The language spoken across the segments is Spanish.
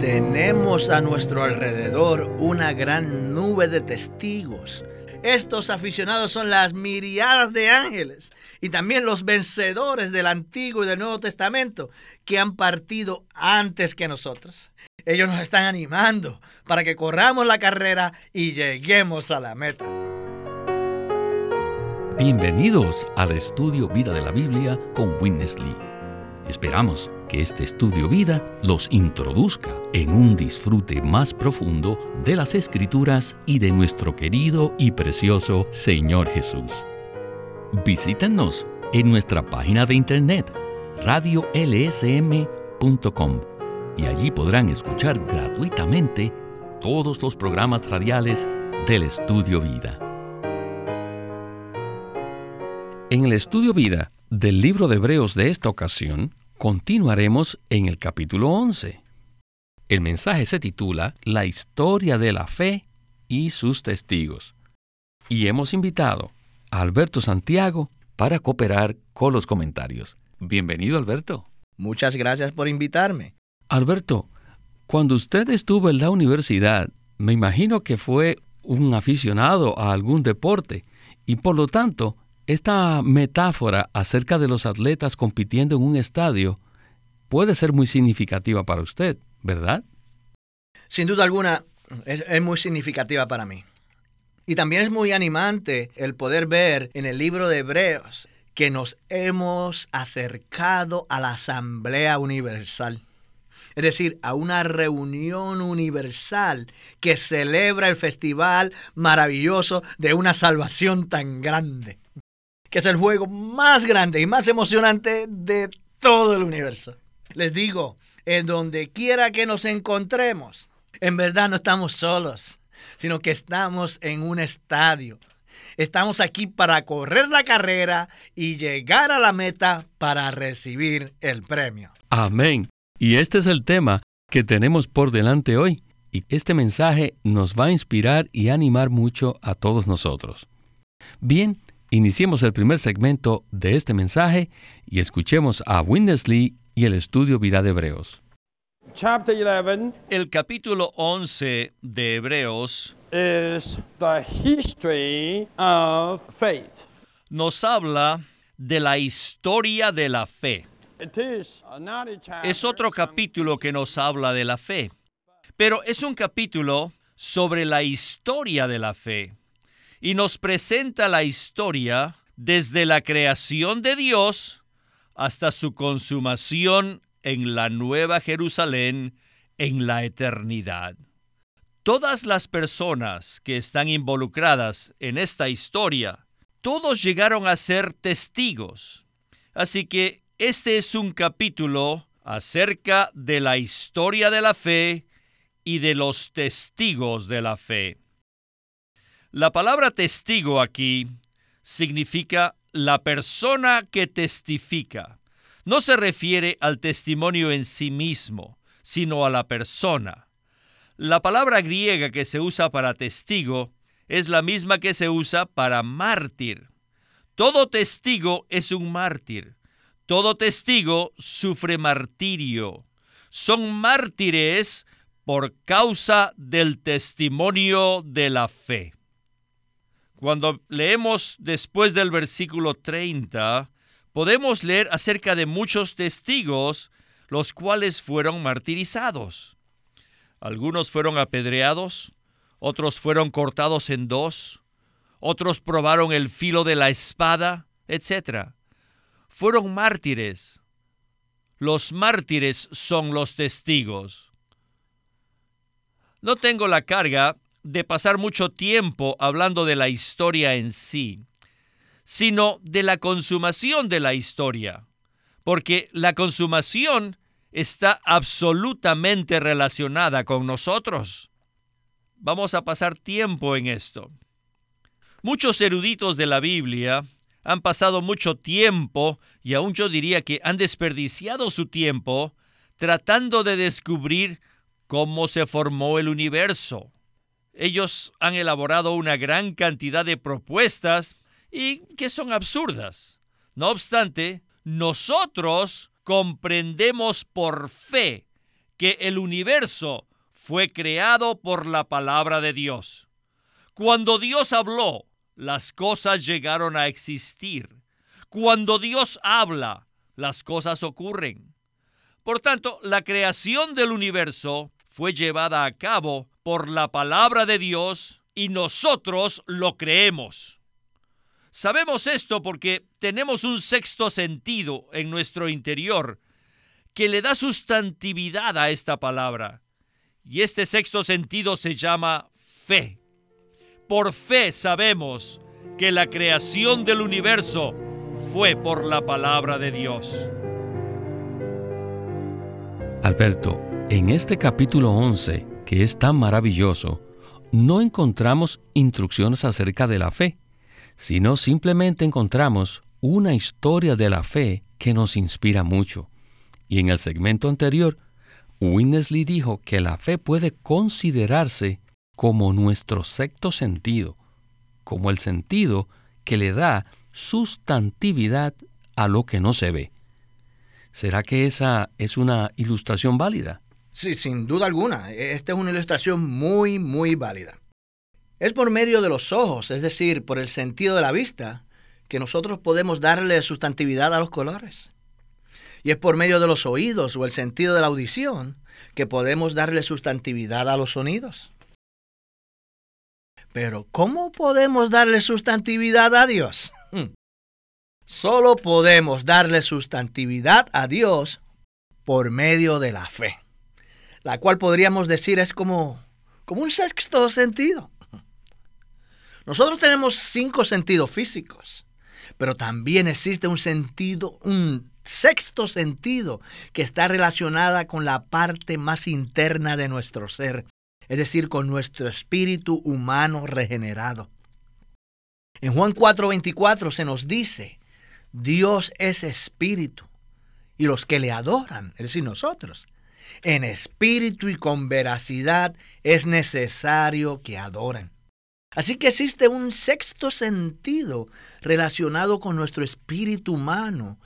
Tenemos a nuestro alrededor una gran nube de testigos. Estos aficionados son las miriadas de ángeles y también los vencedores del Antiguo y del Nuevo Testamento que han partido antes que nosotros. Ellos nos están animando para que corramos la carrera y lleguemos a la meta. Bienvenidos al estudio Vida de la Biblia con Winnesley. Esperamos que este estudio vida los introduzca en un disfrute más profundo de las escrituras y de nuestro querido y precioso Señor Jesús. Visítenos en nuestra página de internet radiolsm.com y allí podrán escuchar gratuitamente todos los programas radiales del Estudio Vida. En el Estudio Vida del libro de Hebreos de esta ocasión, continuaremos en el capítulo 11. El mensaje se titula La historia de la fe y sus testigos. Y hemos invitado a Alberto Santiago para cooperar con los comentarios. Bienvenido, Alberto. Muchas gracias por invitarme. Alberto, cuando usted estuvo en la universidad, me imagino que fue un aficionado a algún deporte y por lo tanto esta metáfora acerca de los atletas compitiendo en un estadio puede ser muy significativa para usted, ¿verdad? Sin duda alguna, es, muy significativa para mí. Y también es muy animante el poder ver en el libro de Hebreos que nos hemos acercado a la Asamblea Universal. Es decir, a una reunión universal que celebra el festival maravilloso de una salvación tan grande que es el juego más grande y más emocionante de todo el universo. Les digo, en donde quiera que nos encontremos, en verdad no estamos solos, sino que estamos en un estadio. Estamos aquí para correr la carrera y llegar a la meta para recibir el premio. Amén. Y este es el tema que tenemos por delante hoy. Y este mensaje nos va a inspirar y animar mucho a todos nosotros. Bien, Iniciemos el primer segmento de este mensaje y escuchemos a Winnesley y el estudio Vida de Hebreos. El capítulo 11 de Hebreos nos habla de la historia de la fe. Es otro capítulo que nos habla de la fe, pero es un capítulo sobre la historia de la fe y nos presenta la historia desde la creación de Dios hasta su consumación en la Nueva Jerusalén en la eternidad. Todas las personas que están involucradas en esta historia, todos llegaron a ser testigos. Así que este es un capítulo acerca de la historia de la fe y de los testigos de la fe. La palabra testigo aquí significa la persona que testifica. No se refiere al testimonio en sí mismo, sino a la persona. La palabra griega que se usa para testigo es la misma que se usa para mártir. Todo testigo es un mártir. Todo testigo sufre martirio. Son mártires por causa del testimonio de la fe. Cuando leemos después del versículo 30, podemos leer acerca de muchos testigos, los cuales fueron martirizados. Algunos fueron apedreados, otros fueron cortados en dos, otros probaron el filo de la espada, etc. Fueron mártires. Los mártires son los testigos. No tengo la carga de pasar mucho tiempo hablando de la historia en sí, sino de la consumación de la historia, porque la consumación está absolutamente relacionada con nosotros. Vamos a pasar tiempo en esto. Muchos eruditos de la Biblia han pasado mucho tiempo, y aún yo diría que han desperdiciado su tiempo, tratando de descubrir cómo se formó el universo ellos han elaborado una gran cantidad de propuestas y que son absurdas. No obstante, nosotros comprendemos por fe que el universo fue creado por la palabra de Dios. Cuando Dios habló, las cosas llegaron a existir. Cuando Dios habla, las cosas ocurren. Por tanto, la creación del universo fue llevada a cabo por la palabra de Dios y nosotros lo creemos. Sabemos esto porque tenemos un sexto sentido en nuestro interior que le da sustantividad a esta palabra. Y este sexto sentido se llama fe. Por fe sabemos que la creación del universo fue por la palabra de Dios. Alberto, en este capítulo 11, que es tan maravilloso, no encontramos instrucciones acerca de la fe, sino simplemente encontramos una historia de la fe que nos inspira mucho. Y en el segmento anterior, Winnesley dijo que la fe puede considerarse como nuestro sexto sentido, como el sentido que le da sustantividad a lo que no se ve. ¿Será que esa es una ilustración válida? Sí, sin duda alguna. Esta es una ilustración muy, muy válida. Es por medio de los ojos, es decir, por el sentido de la vista, que nosotros podemos darle sustantividad a los colores. Y es por medio de los oídos o el sentido de la audición que podemos darle sustantividad a los sonidos. Pero ¿cómo podemos darle sustantividad a Dios? Solo podemos darle sustantividad a Dios por medio de la fe, la cual podríamos decir es como, como un sexto sentido. Nosotros tenemos cinco sentidos físicos, pero también existe un sentido, un sexto sentido que está relacionada con la parte más interna de nuestro ser, es decir, con nuestro espíritu humano regenerado. En Juan 4:24 se nos dice, Dios es espíritu, y los que le adoran, es decir, nosotros, en espíritu y con veracidad es necesario que adoren. Así que existe un sexto sentido relacionado con nuestro espíritu humano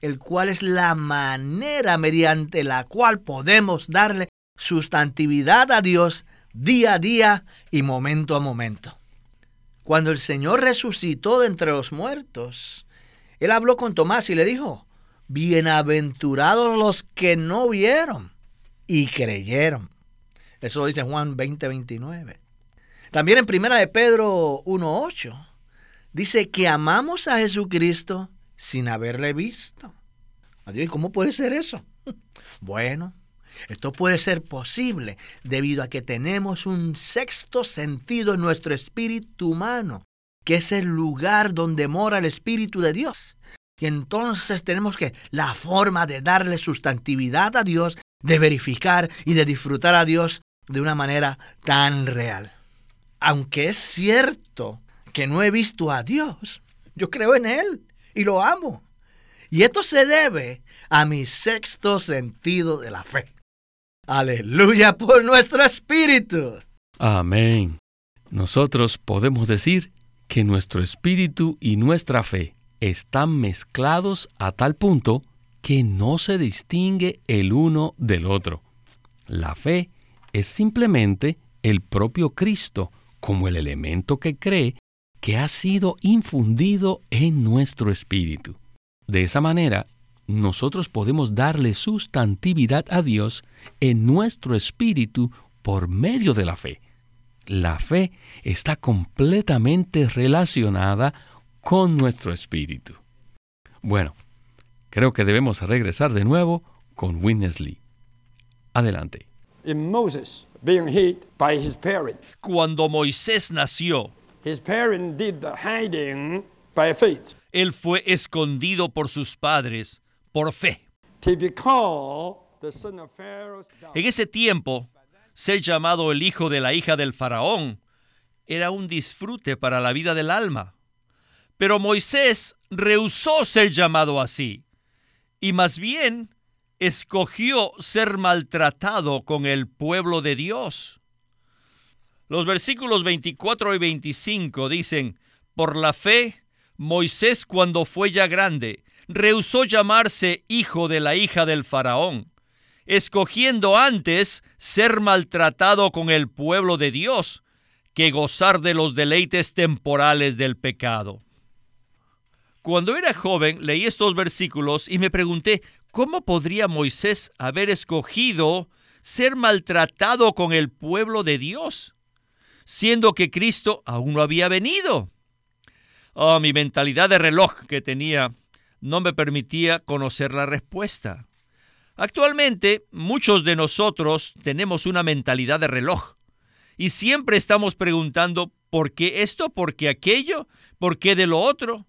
el cual es la manera mediante la cual podemos darle sustantividad a Dios día a día y momento a momento. Cuando el Señor resucitó de entre los muertos, Él habló con Tomás y le dijo, bienaventurados los que no vieron y creyeron. Eso dice Juan 20, 29. También en Primera de Pedro 1.8 dice que amamos a Jesucristo sin haberle visto. ¿Y cómo puede ser eso? Bueno, esto puede ser posible debido a que tenemos un sexto sentido en nuestro espíritu humano, que es el lugar donde mora el Espíritu de Dios. Y entonces tenemos que la forma de darle sustantividad a Dios, de verificar y de disfrutar a Dios de una manera tan real. Aunque es cierto que no he visto a Dios, yo creo en Él y lo amo. Y esto se debe a mi sexto sentido de la fe. Aleluya por nuestro espíritu. Amén. Nosotros podemos decir que nuestro espíritu y nuestra fe están mezclados a tal punto que no se distingue el uno del otro. La fe es simplemente el propio Cristo como el elemento que cree que ha sido infundido en nuestro espíritu. De esa manera, nosotros podemos darle sustantividad a Dios en nuestro espíritu por medio de la fe. La fe está completamente relacionada con nuestro espíritu. Bueno, creo que debemos regresar de nuevo con Winnesley. Adelante. Cuando Moisés nació, his parents did the hiding by faith él fue escondido por sus padres por fe. En ese tiempo, ser llamado el hijo de la hija del faraón era un disfrute para la vida del alma. Pero Moisés rehusó ser llamado así y más bien escogió ser maltratado con el pueblo de Dios. Los versículos 24 y 25 dicen, por la fe Moisés cuando fue ya grande, rehusó llamarse hijo de la hija del faraón, escogiendo antes ser maltratado con el pueblo de Dios que gozar de los deleites temporales del pecado. Cuando era joven leí estos versículos y me pregunté cómo podría Moisés haber escogido ser maltratado con el pueblo de Dios, siendo que Cristo aún no había venido. Oh, mi mentalidad de reloj que tenía no me permitía conocer la respuesta. Actualmente, muchos de nosotros tenemos una mentalidad de reloj y siempre estamos preguntando ¿por qué esto? ¿Por qué aquello? ¿Por qué de lo otro?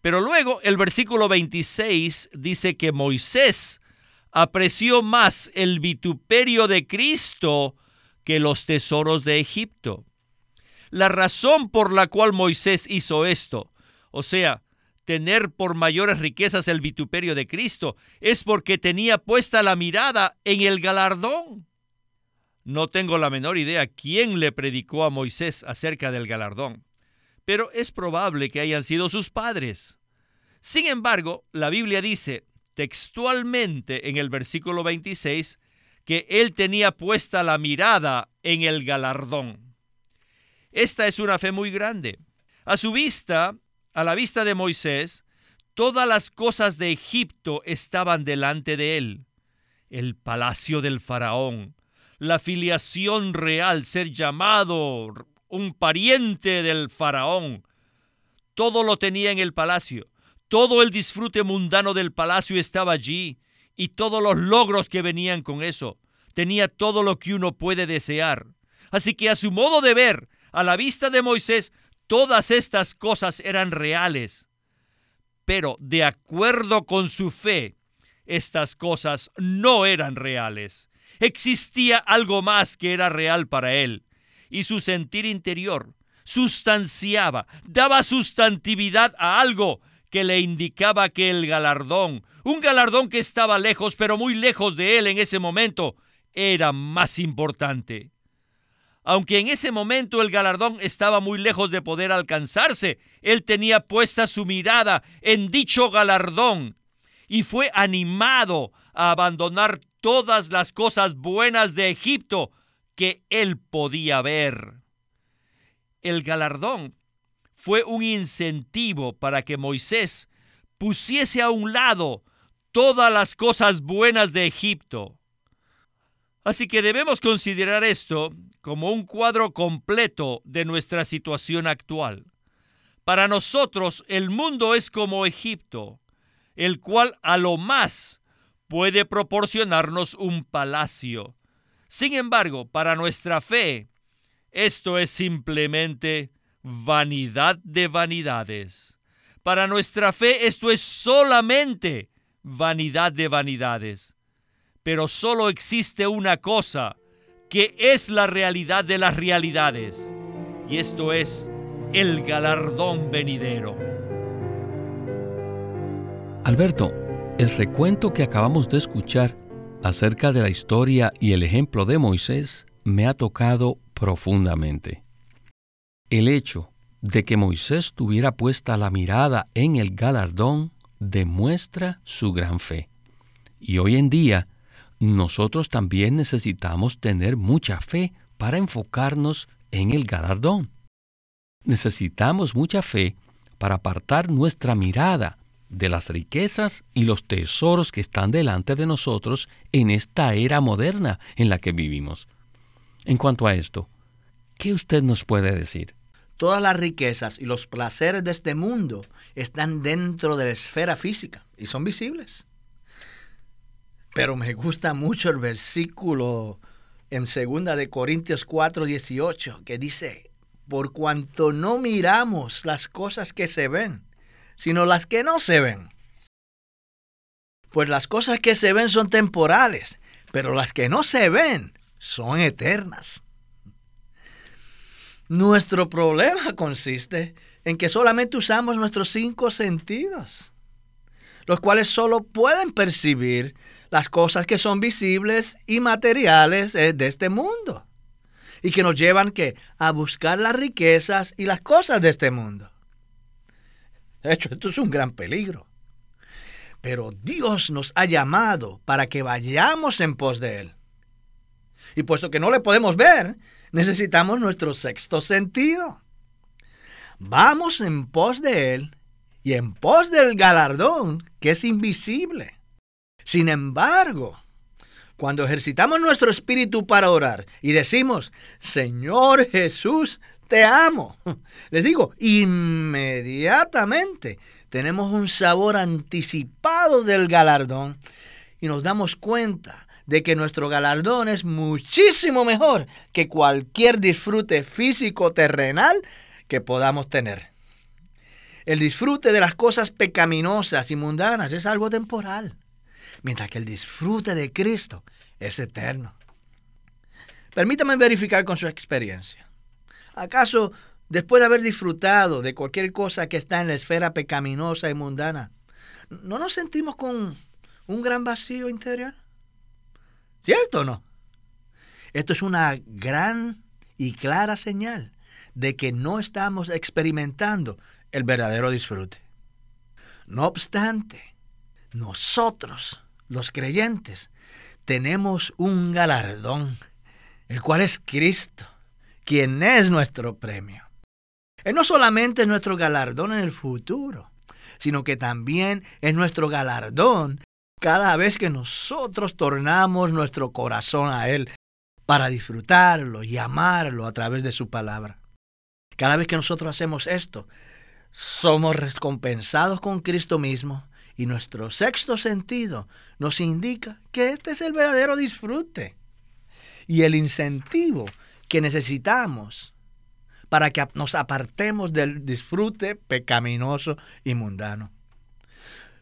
Pero luego el versículo 26 dice que Moisés apreció más el vituperio de Cristo que los tesoros de Egipto. La razón por la cual Moisés hizo esto, o sea, tener por mayores riquezas el vituperio de Cristo, es porque tenía puesta la mirada en el galardón. No tengo la menor idea quién le predicó a Moisés acerca del galardón pero es probable que hayan sido sus padres. Sin embargo, la Biblia dice textualmente en el versículo 26 que él tenía puesta la mirada en el galardón. Esta es una fe muy grande. A su vista, a la vista de Moisés, todas las cosas de Egipto estaban delante de él. El palacio del faraón, la filiación real, ser llamado un pariente del faraón. Todo lo tenía en el palacio. Todo el disfrute mundano del palacio estaba allí y todos los logros que venían con eso. Tenía todo lo que uno puede desear. Así que a su modo de ver, a la vista de Moisés, todas estas cosas eran reales. Pero de acuerdo con su fe, estas cosas no eran reales. Existía algo más que era real para él y su sentir interior sustanciaba, daba sustantividad a algo que le indicaba que el galardón, un galardón que estaba lejos, pero muy lejos de él en ese momento, era más importante. Aunque en ese momento el galardón estaba muy lejos de poder alcanzarse, él tenía puesta su mirada en dicho galardón y fue animado a abandonar todas las cosas buenas de Egipto que él podía ver. El galardón fue un incentivo para que Moisés pusiese a un lado todas las cosas buenas de Egipto. Así que debemos considerar esto como un cuadro completo de nuestra situación actual. Para nosotros el mundo es como Egipto, el cual a lo más puede proporcionarnos un palacio, sin embargo, para nuestra fe, esto es simplemente vanidad de vanidades. Para nuestra fe esto es solamente vanidad de vanidades. Pero solo existe una cosa que es la realidad de las realidades. Y esto es el galardón venidero. Alberto, el recuento que acabamos de escuchar acerca de la historia y el ejemplo de Moisés me ha tocado profundamente. El hecho de que Moisés tuviera puesta la mirada en el galardón demuestra su gran fe. Y hoy en día, nosotros también necesitamos tener mucha fe para enfocarnos en el galardón. Necesitamos mucha fe para apartar nuestra mirada de las riquezas y los tesoros que están delante de nosotros en esta era moderna en la que vivimos. En cuanto a esto, ¿qué usted nos puede decir? Todas las riquezas y los placeres de este mundo están dentro de la esfera física y son visibles. Pero me gusta mucho el versículo en 2 de Corintios 4, 18, que dice, por cuanto no miramos las cosas que se ven, sino las que no se ven. Pues las cosas que se ven son temporales, pero las que no se ven son eternas. Nuestro problema consiste en que solamente usamos nuestros cinco sentidos, los cuales solo pueden percibir las cosas que son visibles y materiales eh, de este mundo y que nos llevan que a buscar las riquezas y las cosas de este mundo. De hecho, esto es un gran peligro. Pero Dios nos ha llamado para que vayamos en pos de Él. Y puesto que no le podemos ver, necesitamos nuestro sexto sentido. Vamos en pos de Él y en pos del galardón que es invisible. Sin embargo, cuando ejercitamos nuestro espíritu para orar y decimos, Señor Jesús, te amo. Les digo, inmediatamente tenemos un sabor anticipado del galardón y nos damos cuenta de que nuestro galardón es muchísimo mejor que cualquier disfrute físico terrenal que podamos tener. El disfrute de las cosas pecaminosas y mundanas es algo temporal mientras que el disfrute de Cristo es eterno. Permítame verificar con su experiencia. ¿Acaso, después de haber disfrutado de cualquier cosa que está en la esfera pecaminosa y mundana, no nos sentimos con un gran vacío interior? ¿Cierto o no? Esto es una gran y clara señal de que no estamos experimentando el verdadero disfrute. No obstante, nosotros los creyentes, tenemos un galardón, el cual es Cristo, quien es nuestro premio. Él no solamente es nuestro galardón en el futuro, sino que también es nuestro galardón cada vez que nosotros tornamos nuestro corazón a Él para disfrutarlo y amarlo a través de su palabra. Cada vez que nosotros hacemos esto, somos recompensados con Cristo mismo y nuestro sexto sentido nos indica que este es el verdadero disfrute y el incentivo que necesitamos para que nos apartemos del disfrute pecaminoso y mundano.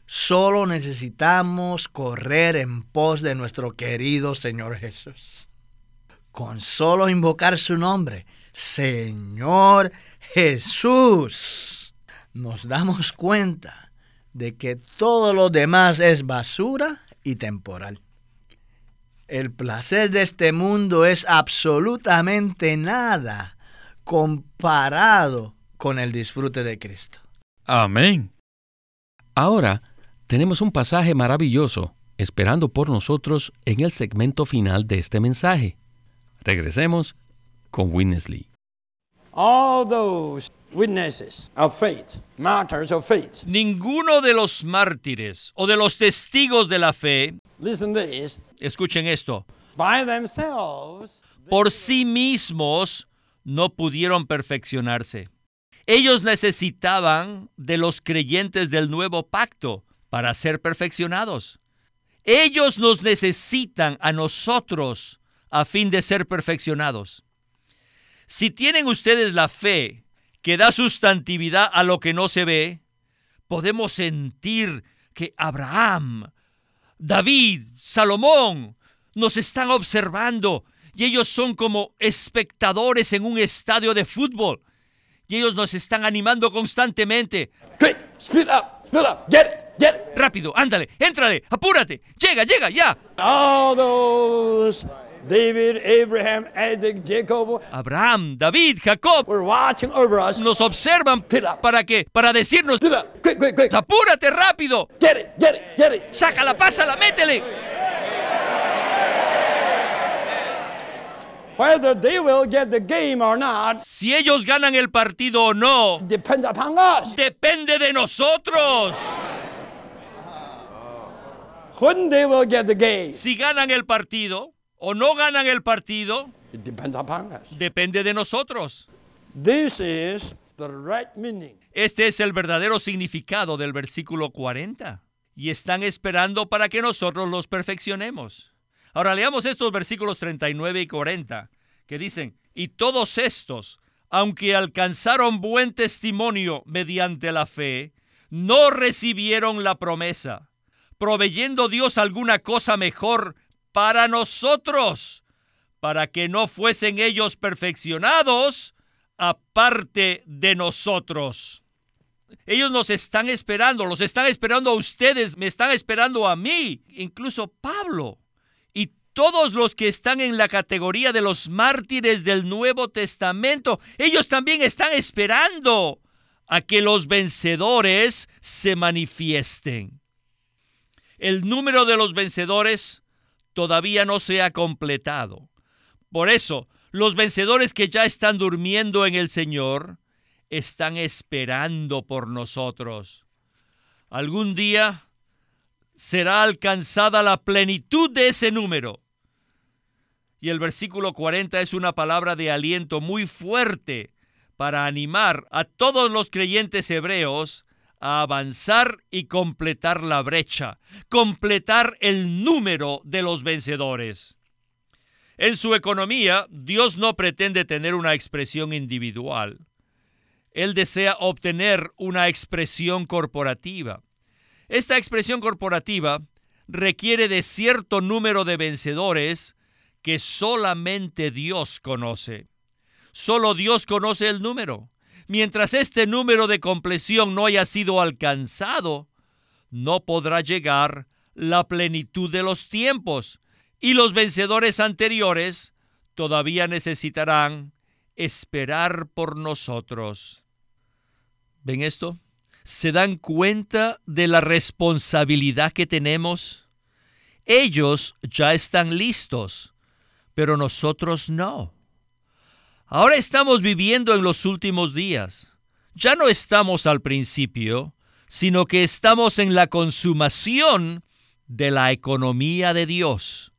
Solo necesitamos correr en pos de nuestro querido Señor Jesús. Con solo invocar su nombre, Señor Jesús, nos damos cuenta de que todo lo demás es basura y temporal. El placer de este mundo es absolutamente nada comparado con el disfrute de Cristo. Amén. Ahora tenemos un pasaje maravilloso esperando por nosotros en el segmento final de este mensaje. Regresemos con Witness Lee. Ninguno de los mártires o de los testigos de la fe, escuchen esto, por sí mismos no pudieron perfeccionarse. Ellos necesitaban de los creyentes del nuevo pacto para ser perfeccionados. Ellos nos necesitan a nosotros a fin de ser perfeccionados. Si tienen ustedes la fe que da sustantividad a lo que no se ve, podemos sentir que Abraham, David, Salomón nos están observando y ellos son como espectadores en un estadio de fútbol y ellos nos están animando constantemente. Rápido, ándale, éntrale, apúrate, llega, llega, ya. David, Abraham, Isaac, Jacob. Abraham, David, Jacob. We're watching over us. Nos observan para qué? Para decirnos. Quick, quick, quick. Apúrate rápido. Get it, get it, get it. Sácala, pásala, métele. Whether they will get the game or not, si ellos ganan el partido o no, depends upon us. depende de nosotros. When they will get the game. Si ganan el partido, o no ganan el partido, depende de nosotros. Este es el verdadero significado del versículo 40. Y están esperando para que nosotros los perfeccionemos. Ahora leamos estos versículos 39 y 40 que dicen, y todos estos, aunque alcanzaron buen testimonio mediante la fe, no recibieron la promesa, proveyendo Dios alguna cosa mejor para nosotros, para que no fuesen ellos perfeccionados aparte de nosotros. Ellos nos están esperando, los están esperando a ustedes, me están esperando a mí, incluso Pablo. Y todos los que están en la categoría de los mártires del Nuevo Testamento, ellos también están esperando a que los vencedores se manifiesten. El número de los vencedores todavía no se ha completado. Por eso, los vencedores que ya están durmiendo en el Señor están esperando por nosotros. Algún día será alcanzada la plenitud de ese número. Y el versículo 40 es una palabra de aliento muy fuerte para animar a todos los creyentes hebreos a avanzar y completar la brecha, completar el número de los vencedores. En su economía, Dios no pretende tener una expresión individual. Él desea obtener una expresión corporativa. Esta expresión corporativa requiere de cierto número de vencedores que solamente Dios conoce. Solo Dios conoce el número. Mientras este número de compleción no haya sido alcanzado, no podrá llegar la plenitud de los tiempos y los vencedores anteriores todavía necesitarán esperar por nosotros. ¿Ven esto? ¿Se dan cuenta de la responsabilidad que tenemos? Ellos ya están listos, pero nosotros no. Ahora estamos viviendo en los últimos días. Ya no estamos al principio, sino que estamos en la consumación de la economía de Dios.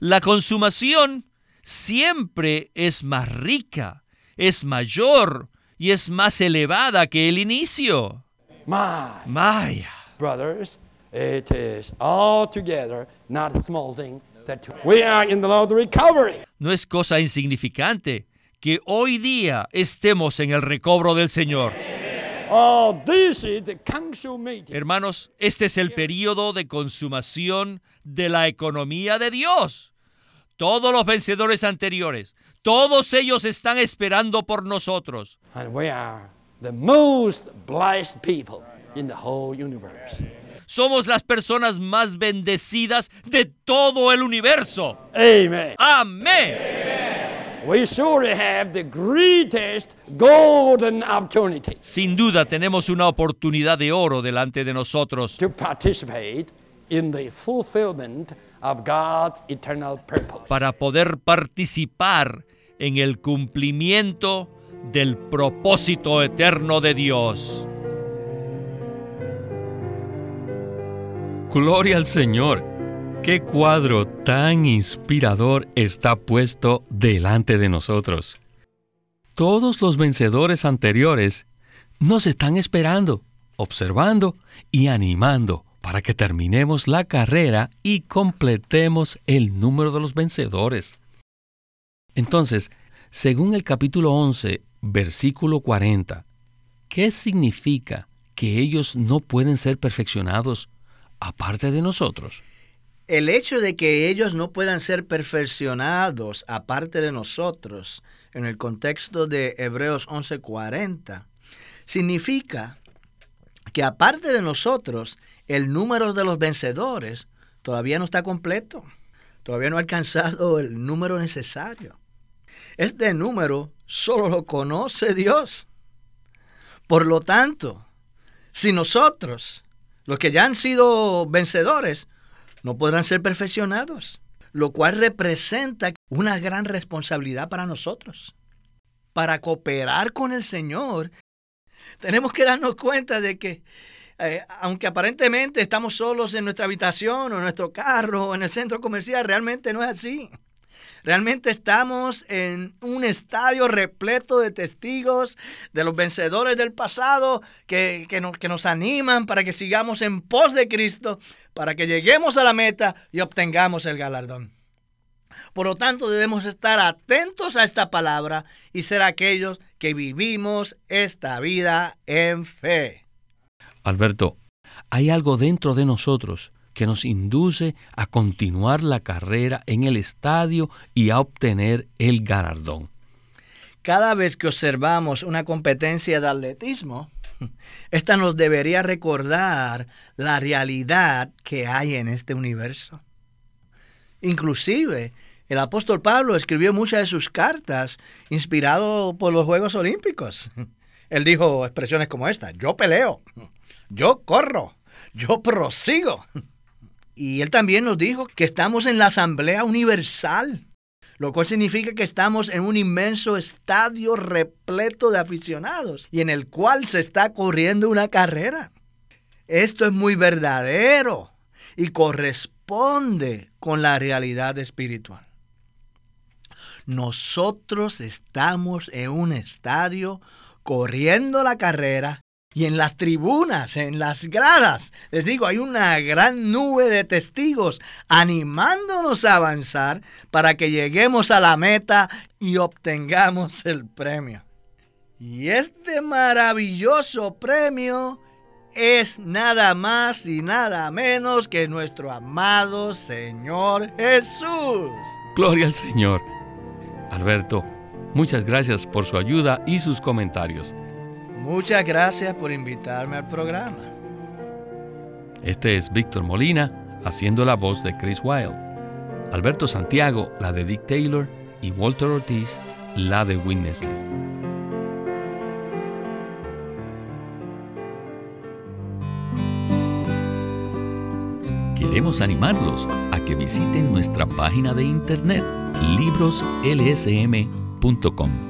La consumación siempre es más rica, es mayor y es más elevada que el inicio. My, brothers, it is altogether not a small thing that we are in the Lord recovery. No es cosa insignificante que hoy día estemos en el recobro del Señor. Oh, Hermanos, este es el periodo de consumación de la economía de Dios. Todos los vencedores anteriores, todos ellos están esperando por nosotros. Somos las personas más bendecidas de todo el universo. Amén. Amén. Sin duda tenemos una oportunidad de oro delante de nosotros. Para poder participar en el cumplimiento del propósito eterno de Dios. Gloria al Señor. Qué cuadro tan inspirador está puesto delante de nosotros. Todos los vencedores anteriores nos están esperando, observando y animando para que terminemos la carrera y completemos el número de los vencedores. Entonces, según el capítulo 11, versículo 40, ¿qué significa que ellos no pueden ser perfeccionados aparte de nosotros? El hecho de que ellos no puedan ser perfeccionados aparte de nosotros, en el contexto de Hebreos 11:40, significa que aparte de nosotros, el número de los vencedores todavía no está completo, todavía no ha alcanzado el número necesario. Este número solo lo conoce Dios. Por lo tanto, si nosotros, los que ya han sido vencedores, no podrán ser perfeccionados, lo cual representa una gran responsabilidad para nosotros. Para cooperar con el Señor, tenemos que darnos cuenta de que, eh, aunque aparentemente estamos solos en nuestra habitación o en nuestro carro o en el centro comercial, realmente no es así. Realmente estamos en un estadio repleto de testigos, de los vencedores del pasado, que, nos, que nos animan para que sigamos en pos de Cristo, para que lleguemos a la meta y obtengamos el galardón. Por lo tanto, debemos estar atentos a esta palabra y ser aquellos que vivimos esta vida en fe. Alberto, hay algo dentro de nosotros que nos induce a continuar la carrera en el estadio y a obtener el galardón. Cada vez que observamos una competencia de atletismo, esta nos debería recordar la realidad que hay en este universo. Inclusive, el apóstol Pablo escribió muchas de sus cartas inspirado por los Juegos Olímpicos. Él dijo expresiones como esta, yo peleo, yo corro, yo prosigo. Y él también nos dijo que estamos en la Asamblea Universal, lo cual significa que estamos en un inmenso estadio repleto de aficionados y en el cual se está corriendo una carrera. Esto es muy verdadero y corresponde con la realidad espiritual. Nosotros estamos en un estadio corriendo la carrera y en las tribunas, en las gradas, les digo, hay una gran nube de testigos animándonos a avanzar para que lleguemos a la meta y obtengamos el premio. Y este maravilloso premio es nada más y nada menos que nuestro amado Señor Jesús. Gloria al Señor. Alberto, muchas gracias por su ayuda y sus comentarios. Muchas gracias por invitarme al programa. Este es Víctor Molina haciendo la voz de Chris Wilde. Alberto Santiago, la de Dick Taylor, y Walter Ortiz, la de Witness Queremos animarlos a que visiten nuestra página de internet libroslsm.com.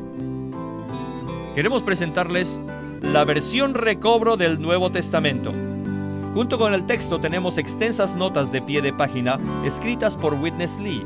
Queremos presentarles la versión recobro del Nuevo Testamento. Junto con el texto tenemos extensas notas de pie de página escritas por Witness Lee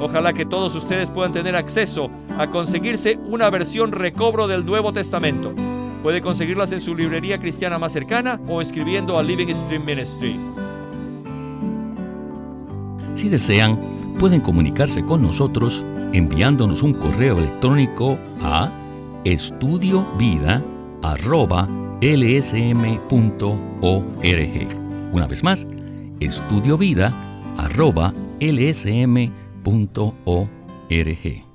Ojalá que todos ustedes puedan tener acceso a conseguirse una versión recobro del Nuevo Testamento. Puede conseguirlas en su librería cristiana más cercana o escribiendo a Living Stream Ministry. Si desean, pueden comunicarse con nosotros enviándonos un correo electrónico a estudiovida.lsm.org. Una vez más, estudiovida.lsm.org www.ecc.org.